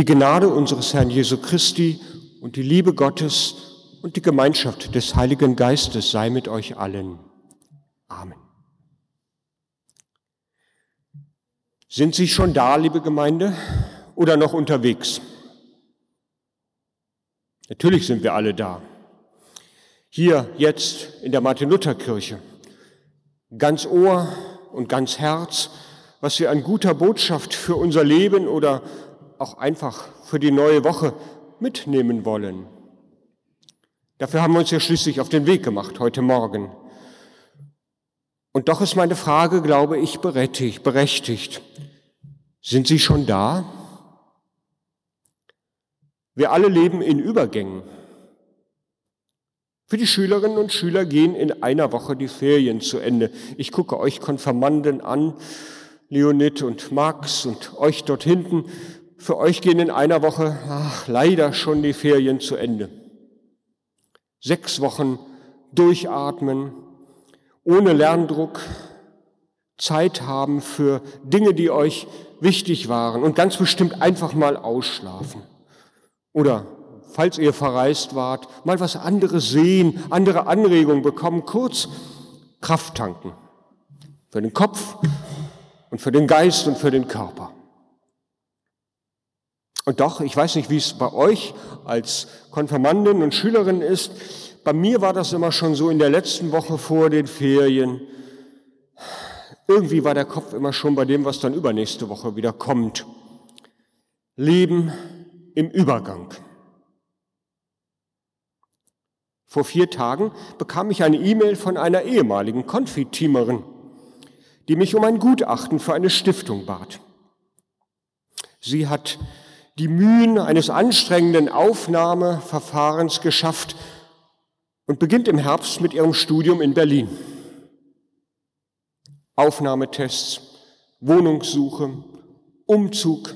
Die Gnade unseres Herrn Jesu Christi und die Liebe Gottes und die Gemeinschaft des Heiligen Geistes sei mit euch allen. Amen. Sind Sie schon da, liebe Gemeinde, oder noch unterwegs? Natürlich sind wir alle da. Hier jetzt in der Martin-Luther-Kirche. Ganz Ohr und ganz Herz, was wir an guter Botschaft für unser Leben oder auch einfach für die neue Woche mitnehmen wollen. Dafür haben wir uns ja schließlich auf den Weg gemacht heute Morgen. Und doch ist meine Frage, glaube ich, berechtigt. Sind Sie schon da? Wir alle leben in Übergängen. Für die Schülerinnen und Schüler gehen in einer Woche die Ferien zu Ende. Ich gucke euch Konfirmanden an, Leonid und Max und euch dort hinten. Für euch gehen in einer Woche ach, leider schon die Ferien zu Ende. Sechs Wochen durchatmen, ohne Lerndruck, Zeit haben für Dinge, die euch wichtig waren und ganz bestimmt einfach mal ausschlafen. Oder, falls ihr verreist wart, mal was anderes sehen, andere Anregungen bekommen, kurz Kraft tanken. Für den Kopf und für den Geist und für den Körper. Und doch, ich weiß nicht, wie es bei euch als Konfirmandin und Schülerin ist, bei mir war das immer schon so in der letzten Woche vor den Ferien. Irgendwie war der Kopf immer schon bei dem, was dann übernächste Woche wieder kommt. Leben im Übergang. Vor vier Tagen bekam ich eine E-Mail von einer ehemaligen Konfiteamerin, die mich um ein Gutachten für eine Stiftung bat. Sie hat die Mühen eines anstrengenden Aufnahmeverfahrens geschafft und beginnt im Herbst mit ihrem Studium in Berlin. Aufnahmetests, Wohnungssuche, Umzug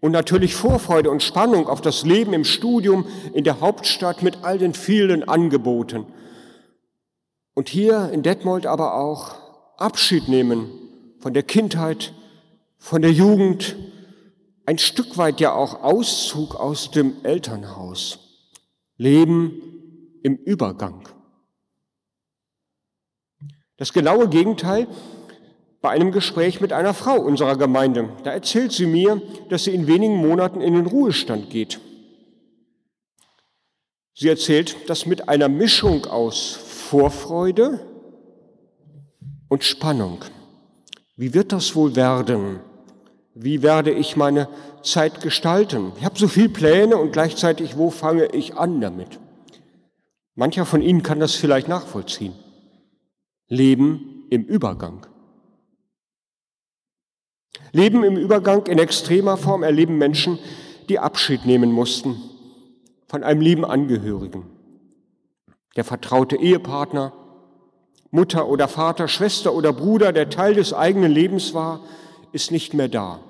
und natürlich Vorfreude und Spannung auf das Leben im Studium in der Hauptstadt mit all den vielen Angeboten. Und hier in Detmold aber auch Abschied nehmen von der Kindheit, von der Jugend, ein Stück weit ja auch Auszug aus dem Elternhaus. Leben im Übergang. Das genaue Gegenteil bei einem Gespräch mit einer Frau unserer Gemeinde. Da erzählt sie mir, dass sie in wenigen Monaten in den Ruhestand geht. Sie erzählt das mit einer Mischung aus Vorfreude und Spannung. Wie wird das wohl werden? Wie werde ich meine Zeit gestalten? Ich habe so viele Pläne und gleichzeitig, wo fange ich an damit? Mancher von Ihnen kann das vielleicht nachvollziehen. Leben im Übergang. Leben im Übergang in extremer Form erleben Menschen, die Abschied nehmen mussten von einem lieben Angehörigen. Der vertraute Ehepartner, Mutter oder Vater, Schwester oder Bruder, der Teil des eigenen Lebens war, ist nicht mehr da.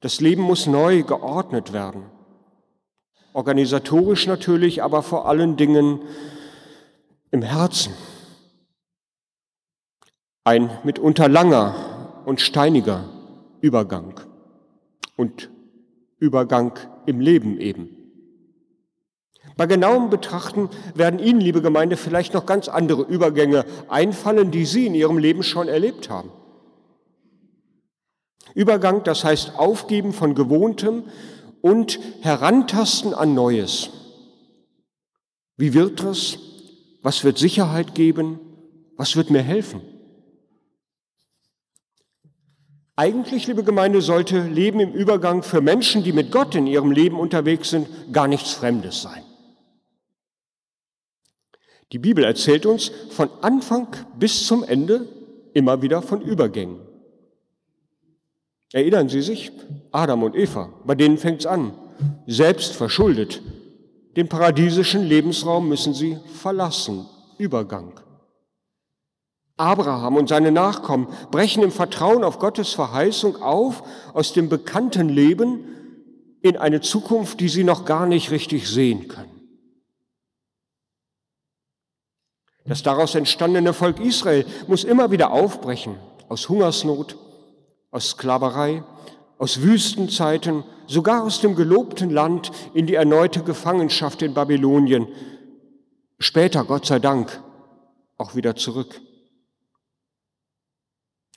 Das Leben muss neu geordnet werden. Organisatorisch natürlich, aber vor allen Dingen im Herzen. Ein mitunter langer und steiniger Übergang und Übergang im Leben eben. Bei genauem Betrachten werden Ihnen, liebe Gemeinde, vielleicht noch ganz andere Übergänge einfallen, die Sie in Ihrem Leben schon erlebt haben. Übergang, das heißt Aufgeben von Gewohntem und Herantasten an Neues. Wie wird das? Was wird Sicherheit geben? Was wird mir helfen? Eigentlich, liebe Gemeinde, sollte Leben im Übergang für Menschen, die mit Gott in ihrem Leben unterwegs sind, gar nichts Fremdes sein. Die Bibel erzählt uns von Anfang bis zum Ende immer wieder von Übergängen. Erinnern Sie sich? Adam und Eva, bei denen fängt es an. Selbst verschuldet. Den paradiesischen Lebensraum müssen sie verlassen. Übergang. Abraham und seine Nachkommen brechen im Vertrauen auf Gottes Verheißung auf aus dem bekannten Leben in eine Zukunft, die sie noch gar nicht richtig sehen können. Das daraus entstandene Volk Israel muss immer wieder aufbrechen aus Hungersnot, aus Sklaverei, aus Wüstenzeiten, sogar aus dem gelobten Land in die erneute Gefangenschaft in Babylonien, später, Gott sei Dank, auch wieder zurück.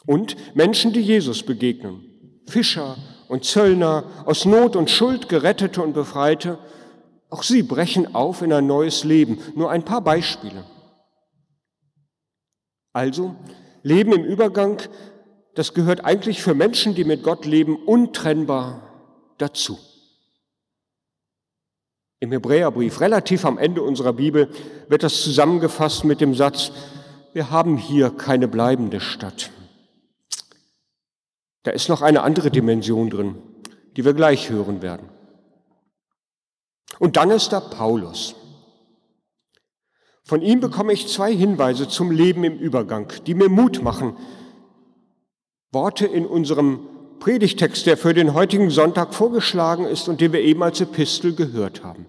Und Menschen, die Jesus begegnen, Fischer und Zöllner, aus Not und Schuld gerettete und befreite, auch sie brechen auf in ein neues Leben. Nur ein paar Beispiele. Also, Leben im Übergang das gehört eigentlich für Menschen, die mit Gott leben, untrennbar dazu. Im Hebräerbrief, relativ am Ende unserer Bibel, wird das zusammengefasst mit dem Satz, wir haben hier keine bleibende Stadt. Da ist noch eine andere Dimension drin, die wir gleich hören werden. Und dann ist da Paulus. Von ihm bekomme ich zwei Hinweise zum Leben im Übergang, die mir Mut machen, Worte in unserem Predigtext, der für den heutigen Sonntag vorgeschlagen ist und den wir eben als Epistel gehört haben.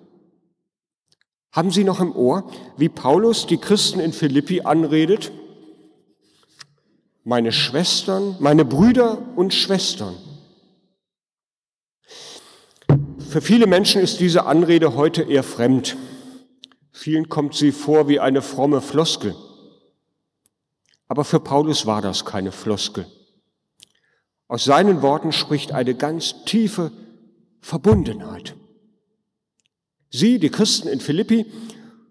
Haben Sie noch im Ohr, wie Paulus die Christen in Philippi anredet? Meine Schwestern, meine Brüder und Schwestern. Für viele Menschen ist diese Anrede heute eher fremd. Vielen kommt sie vor wie eine fromme Floskel. Aber für Paulus war das keine Floskel. Aus seinen Worten spricht eine ganz tiefe Verbundenheit. Sie, die Christen in Philippi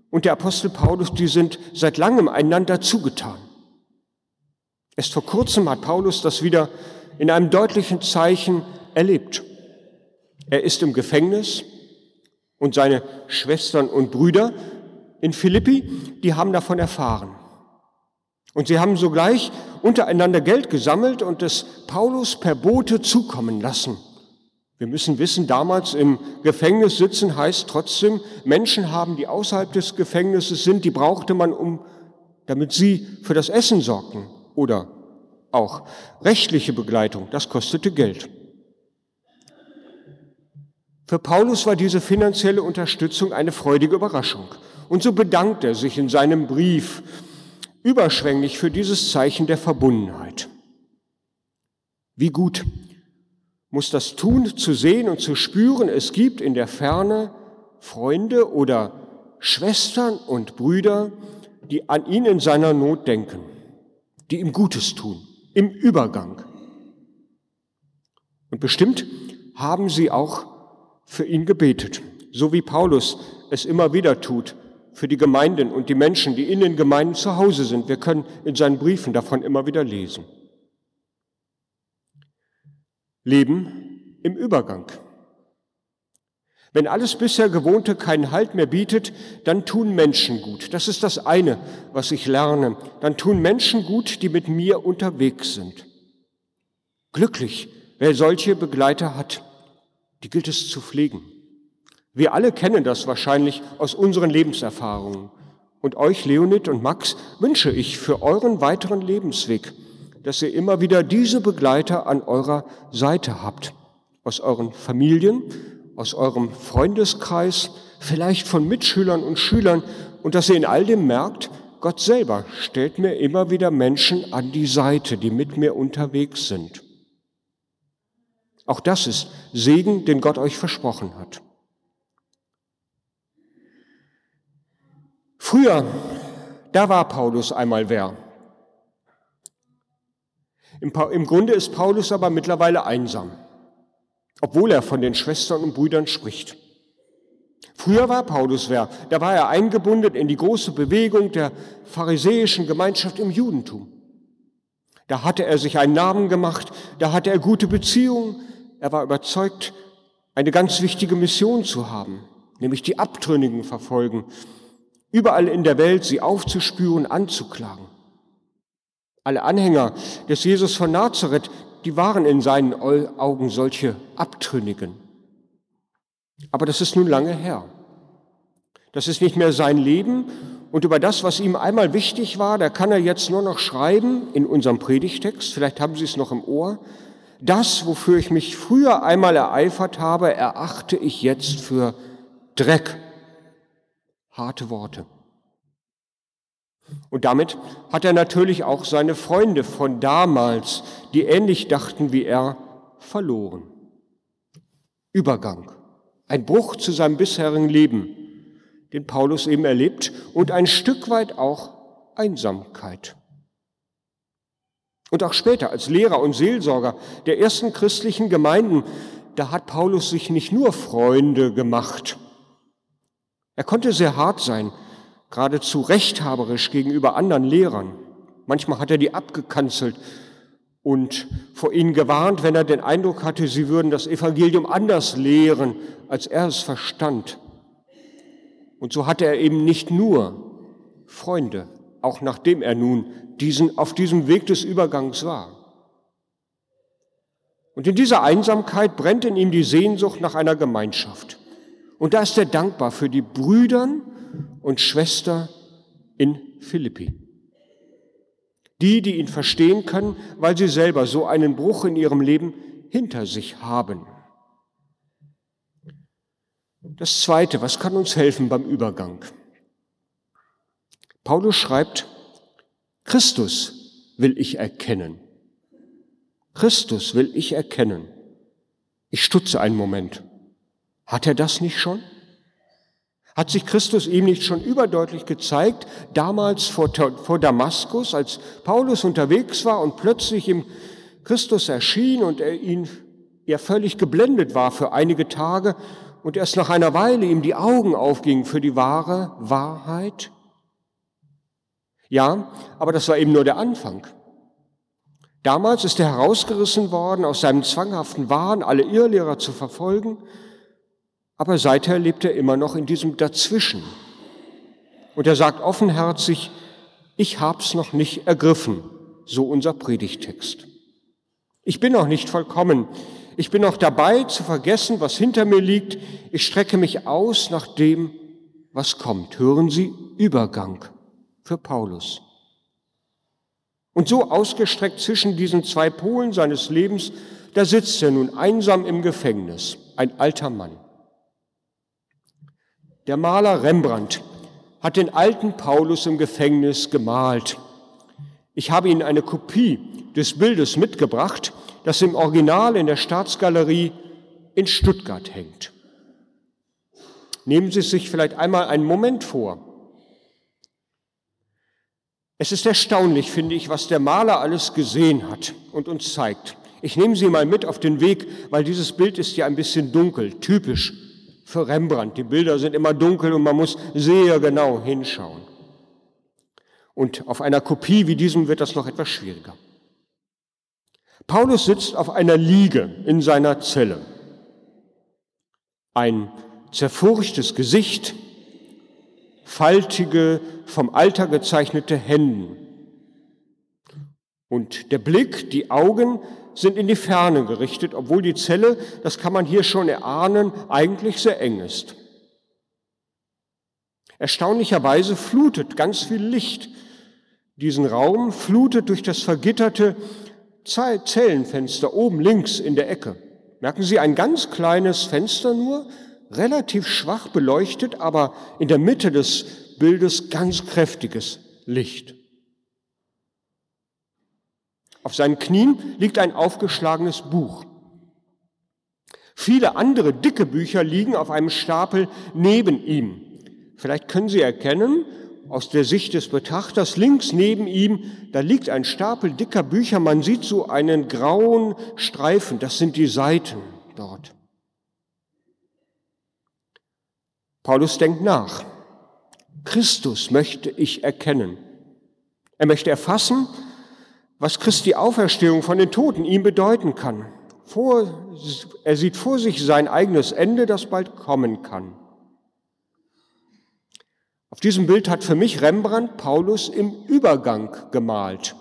und der Apostel Paulus, die sind seit langem einander zugetan. Erst vor kurzem hat Paulus das wieder in einem deutlichen Zeichen erlebt. Er ist im Gefängnis und seine Schwestern und Brüder in Philippi, die haben davon erfahren. Und sie haben sogleich untereinander Geld gesammelt und es Paulus per Bote zukommen lassen. Wir müssen wissen, damals im Gefängnis sitzen heißt trotzdem, Menschen haben, die außerhalb des Gefängnisses sind, die brauchte man, um, damit sie für das Essen sorgten oder auch rechtliche Begleitung. Das kostete Geld. Für Paulus war diese finanzielle Unterstützung eine freudige Überraschung. Und so bedankt er sich in seinem Brief überschwänglich für dieses Zeichen der Verbundenheit. Wie gut muss das tun, zu sehen und zu spüren, es gibt in der Ferne Freunde oder Schwestern und Brüder, die an ihn in seiner Not denken, die ihm Gutes tun, im Übergang. Und bestimmt haben sie auch für ihn gebetet, so wie Paulus es immer wieder tut, für die Gemeinden und die Menschen, die in den Gemeinden zu Hause sind. Wir können in seinen Briefen davon immer wieder lesen. Leben im Übergang. Wenn alles bisher Gewohnte keinen Halt mehr bietet, dann tun Menschen gut. Das ist das eine, was ich lerne. Dann tun Menschen gut, die mit mir unterwegs sind. Glücklich, wer solche Begleiter hat. Die gilt es zu pflegen. Wir alle kennen das wahrscheinlich aus unseren Lebenserfahrungen. Und euch, Leonid und Max, wünsche ich für euren weiteren Lebensweg, dass ihr immer wieder diese Begleiter an eurer Seite habt. Aus euren Familien, aus eurem Freundeskreis, vielleicht von Mitschülern und Schülern und dass ihr in all dem merkt, Gott selber stellt mir immer wieder Menschen an die Seite, die mit mir unterwegs sind. Auch das ist Segen, den Gott euch versprochen hat. Früher, da war Paulus einmal wer. Im, Grunde ist Paulus aber mittlerweile einsam, obwohl er von den Schwestern und Brüdern spricht. Früher war Paulus wer, da war er eingebunden in die große Bewegung der pharisäischen Gemeinschaft im Judentum. Da hatte er sich einen Namen gemacht, da hatte er gute Beziehungen, er war überzeugt, eine ganz wichtige Mission zu haben, nämlich die Abtrünnigen verfolgen überall in der Welt sie aufzuspüren, anzuklagen. Alle Anhänger des Jesus von Nazareth, die waren in seinen Augen solche Abtrünnigen. Aber das ist nun lange her. Das ist nicht mehr sein Leben und über das, was ihm einmal wichtig war, da kann er jetzt nur noch schreiben in unserem Predigtext, vielleicht haben Sie es noch im Ohr, das, wofür ich mich früher einmal ereifert habe, erachte ich jetzt für Dreck harte Worte. Und damit hat er natürlich auch seine Freunde von damals, die ähnlich dachten wie er, verloren. Übergang, ein Bruch zu seinem bisherigen Leben, den Paulus eben erlebt, und ein Stück weit auch Einsamkeit. Und auch später als Lehrer und Seelsorger der ersten christlichen Gemeinden, da hat Paulus sich nicht nur Freunde gemacht. Er konnte sehr hart sein, geradezu rechthaberisch gegenüber anderen Lehrern. Manchmal hat er die abgekanzelt und vor ihnen gewarnt, wenn er den Eindruck hatte, sie würden das Evangelium anders lehren, als er es verstand. Und so hatte er eben nicht nur Freunde, auch nachdem er nun diesen, auf diesem Weg des Übergangs war. Und in dieser Einsamkeit brennt in ihm die Sehnsucht nach einer Gemeinschaft. Und da ist er dankbar für die Brüdern und Schwester in Philippi. Die, die ihn verstehen können, weil sie selber so einen Bruch in ihrem Leben hinter sich haben. Das Zweite, was kann uns helfen beim Übergang? Paulus schreibt, Christus will ich erkennen. Christus will ich erkennen. Ich stutze einen Moment. Hat er das nicht schon? Hat sich Christus ihm nicht schon überdeutlich gezeigt, damals vor, vor Damaskus, als Paulus unterwegs war und plötzlich ihm Christus erschien und er ihn er völlig geblendet war für einige Tage und erst nach einer Weile ihm die Augen aufgingen für die wahre Wahrheit? Ja, aber das war eben nur der Anfang. Damals ist er herausgerissen worden aus seinem zwanghaften Wahn, alle Irrlehrer zu verfolgen, aber seither lebt er immer noch in diesem Dazwischen. Und er sagt offenherzig, ich hab's noch nicht ergriffen, so unser Predigtext. Ich bin noch nicht vollkommen. Ich bin noch dabei zu vergessen, was hinter mir liegt. Ich strecke mich aus nach dem, was kommt. Hören Sie, Übergang für Paulus. Und so ausgestreckt zwischen diesen zwei Polen seines Lebens, da sitzt er nun einsam im Gefängnis, ein alter Mann. Der Maler Rembrandt hat den alten Paulus im Gefängnis gemalt. Ich habe Ihnen eine Kopie des Bildes mitgebracht, das im Original in der Staatsgalerie in Stuttgart hängt. Nehmen Sie sich vielleicht einmal einen Moment vor. Es ist erstaunlich, finde ich, was der Maler alles gesehen hat und uns zeigt. Ich nehme Sie mal mit auf den Weg, weil dieses Bild ist ja ein bisschen dunkel, typisch für Rembrandt. Die Bilder sind immer dunkel und man muss sehr genau hinschauen. Und auf einer Kopie wie diesem wird das noch etwas schwieriger. Paulus sitzt auf einer Liege in seiner Zelle. Ein zerfurchtes Gesicht, faltige, vom Alter gezeichnete Händen. Und der Blick, die Augen sind in die Ferne gerichtet, obwohl die Zelle, das kann man hier schon erahnen, eigentlich sehr eng ist. Erstaunlicherweise flutet ganz viel Licht diesen Raum, flutet durch das vergitterte Zellenfenster oben links in der Ecke. Merken Sie, ein ganz kleines Fenster nur, relativ schwach beleuchtet, aber in der Mitte des Bildes ganz kräftiges Licht. Auf seinen Knien liegt ein aufgeschlagenes Buch. Viele andere dicke Bücher liegen auf einem Stapel neben ihm. Vielleicht können Sie erkennen, aus der Sicht des Betrachters, links neben ihm, da liegt ein Stapel dicker Bücher. Man sieht so einen grauen Streifen, das sind die Seiten dort. Paulus denkt nach. Christus möchte ich erkennen. Er möchte erfassen, was Christi Auferstehung von den Toten ihm bedeuten kann. Vor, er sieht vor sich sein eigenes Ende, das bald kommen kann. Auf diesem Bild hat für mich Rembrandt Paulus im Übergang gemalt.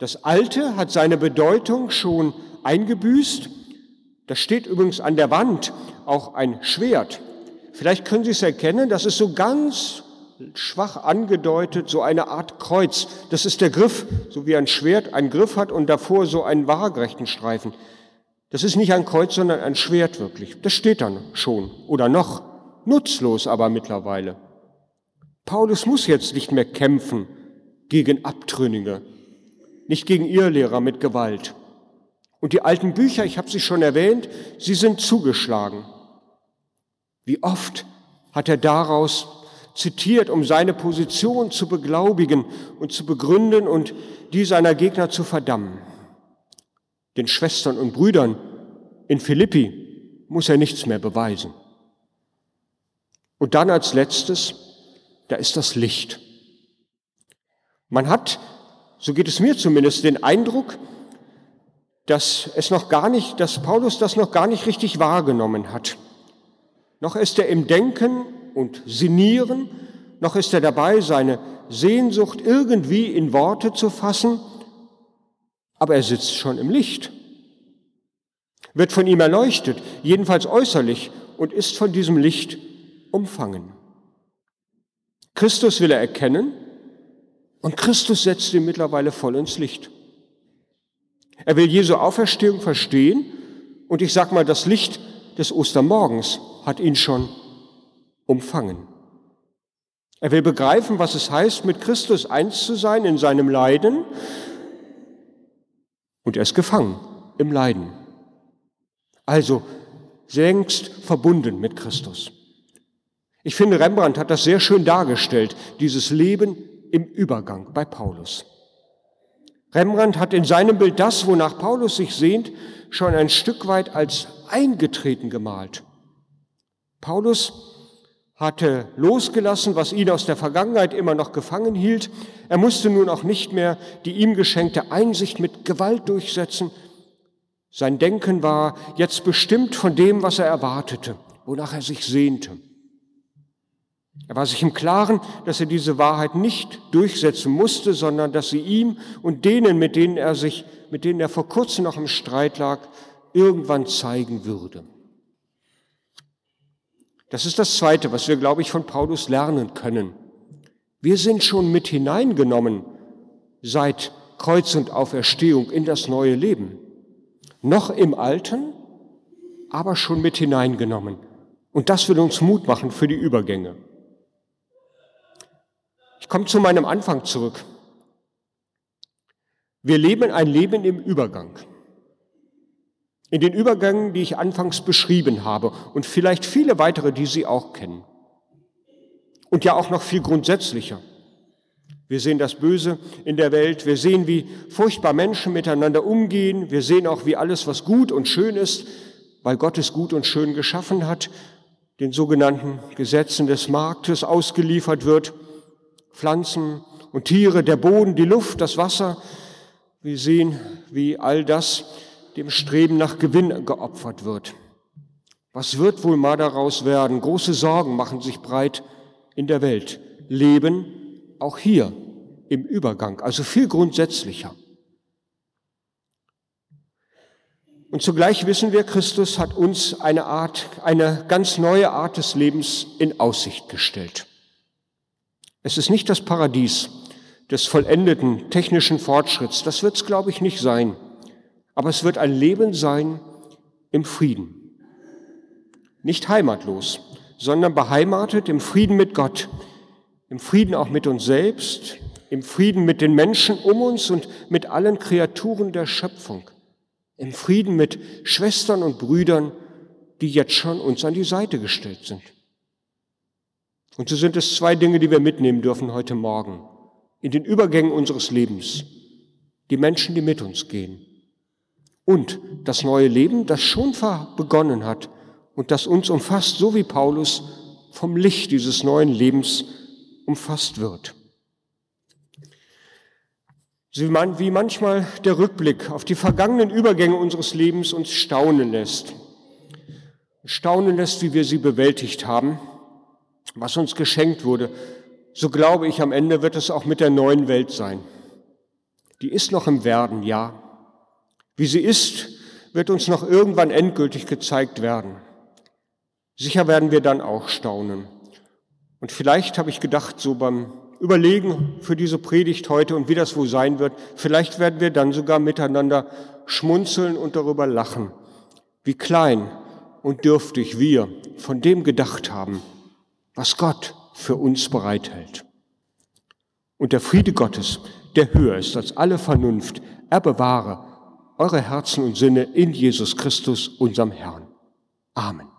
Das Alte hat seine Bedeutung schon eingebüßt. Da steht übrigens an der Wand auch ein Schwert. Vielleicht können Sie es erkennen, das ist so ganz schwach angedeutet, so eine Art Kreuz. Das ist der Griff, so wie ein Schwert einen Griff hat und davor so einen waagerechten Streifen. Das ist nicht ein Kreuz, sondern ein Schwert wirklich. Das steht dann schon oder noch. Nutzlos aber mittlerweile. Paulus muss jetzt nicht mehr kämpfen gegen Abtrünnige, nicht gegen Irrlehrer mit Gewalt. Und die alten Bücher, ich habe sie schon erwähnt, sie sind zugeschlagen. Wie oft hat er daraus zitiert, um seine Position zu beglaubigen und zu begründen und die seiner Gegner zu verdammen. Den Schwestern und Brüdern in Philippi muss er nichts mehr beweisen. Und dann als letztes, da ist das Licht. Man hat, so geht es mir zumindest, den Eindruck, dass es noch gar nicht, dass Paulus das noch gar nicht richtig wahrgenommen hat. Noch ist er im Denken und Sinieren, noch ist er dabei, seine Sehnsucht irgendwie in Worte zu fassen, aber er sitzt schon im Licht, wird von ihm erleuchtet, jedenfalls äußerlich, und ist von diesem Licht umfangen. Christus will er erkennen und Christus setzt ihn mittlerweile voll ins Licht. Er will Jesu Auferstehung verstehen und ich sage mal, das Licht des Ostermorgens hat ihn schon umfangen. Er will begreifen, was es heißt, mit Christus eins zu sein in seinem Leiden und er ist gefangen im Leiden. Also längst verbunden mit Christus. Ich finde, Rembrandt hat das sehr schön dargestellt, dieses Leben im Übergang bei Paulus. Rembrandt hat in seinem Bild das, wonach Paulus sich sehnt, schon ein Stück weit als eingetreten gemalt. Paulus hatte losgelassen, was ihn aus der Vergangenheit immer noch gefangen hielt. Er musste nun auch nicht mehr die ihm geschenkte Einsicht mit Gewalt durchsetzen. Sein Denken war jetzt bestimmt von dem, was er erwartete, wonach er sich sehnte. Er war sich im Klaren, dass er diese Wahrheit nicht durchsetzen musste, sondern dass sie ihm und denen, mit denen er sich, mit denen er vor kurzem noch im Streit lag, irgendwann zeigen würde. Das ist das Zweite, was wir, glaube ich, von Paulus lernen können. Wir sind schon mit hineingenommen seit Kreuz und Auferstehung in das neue Leben. Noch im Alten, aber schon mit hineingenommen. Und das will uns Mut machen für die Übergänge. Ich komme zu meinem Anfang zurück. Wir leben ein Leben im Übergang. In den Übergängen, die ich anfangs beschrieben habe und vielleicht viele weitere, die Sie auch kennen. Und ja auch noch viel grundsätzlicher. Wir sehen das Böse in der Welt, wir sehen, wie furchtbar Menschen miteinander umgehen, wir sehen auch, wie alles, was gut und schön ist, weil Gott es gut und schön geschaffen hat, den sogenannten Gesetzen des Marktes ausgeliefert wird. Pflanzen und Tiere, der Boden, die Luft, das Wasser. Wir sehen, wie all das dem Streben nach Gewinn geopfert wird. Was wird wohl mal daraus werden? Große Sorgen machen sich breit in der Welt. Leben auch hier im Übergang, also viel grundsätzlicher. Und zugleich wissen wir, Christus hat uns eine Art, eine ganz neue Art des Lebens in Aussicht gestellt. Es ist nicht das Paradies des vollendeten technischen Fortschritts, das wird es, glaube ich, nicht sein, aber es wird ein Leben sein im Frieden. Nicht heimatlos, sondern beheimatet im Frieden mit Gott, im Frieden auch mit uns selbst, im Frieden mit den Menschen um uns und mit allen Kreaturen der Schöpfung, im Frieden mit Schwestern und Brüdern, die jetzt schon uns an die Seite gestellt sind. Und so sind es zwei Dinge, die wir mitnehmen dürfen heute Morgen in den Übergängen unseres Lebens. Die Menschen, die mit uns gehen. Und das neue Leben, das schon begonnen hat und das uns umfasst, so wie Paulus vom Licht dieses neuen Lebens umfasst wird. Wie manchmal der Rückblick auf die vergangenen Übergänge unseres Lebens uns staunen lässt. Staunen lässt, wie wir sie bewältigt haben was uns geschenkt wurde, so glaube ich, am Ende wird es auch mit der neuen Welt sein. Die ist noch im Werden, ja. Wie sie ist, wird uns noch irgendwann endgültig gezeigt werden. Sicher werden wir dann auch staunen. Und vielleicht habe ich gedacht, so beim Überlegen für diese Predigt heute und wie das wohl sein wird, vielleicht werden wir dann sogar miteinander schmunzeln und darüber lachen, wie klein und dürftig wir von dem gedacht haben, was Gott für uns bereithält. Und der Friede Gottes, der höher ist als alle Vernunft, er bewahre eure Herzen und Sinne in Jesus Christus, unserem Herrn. Amen.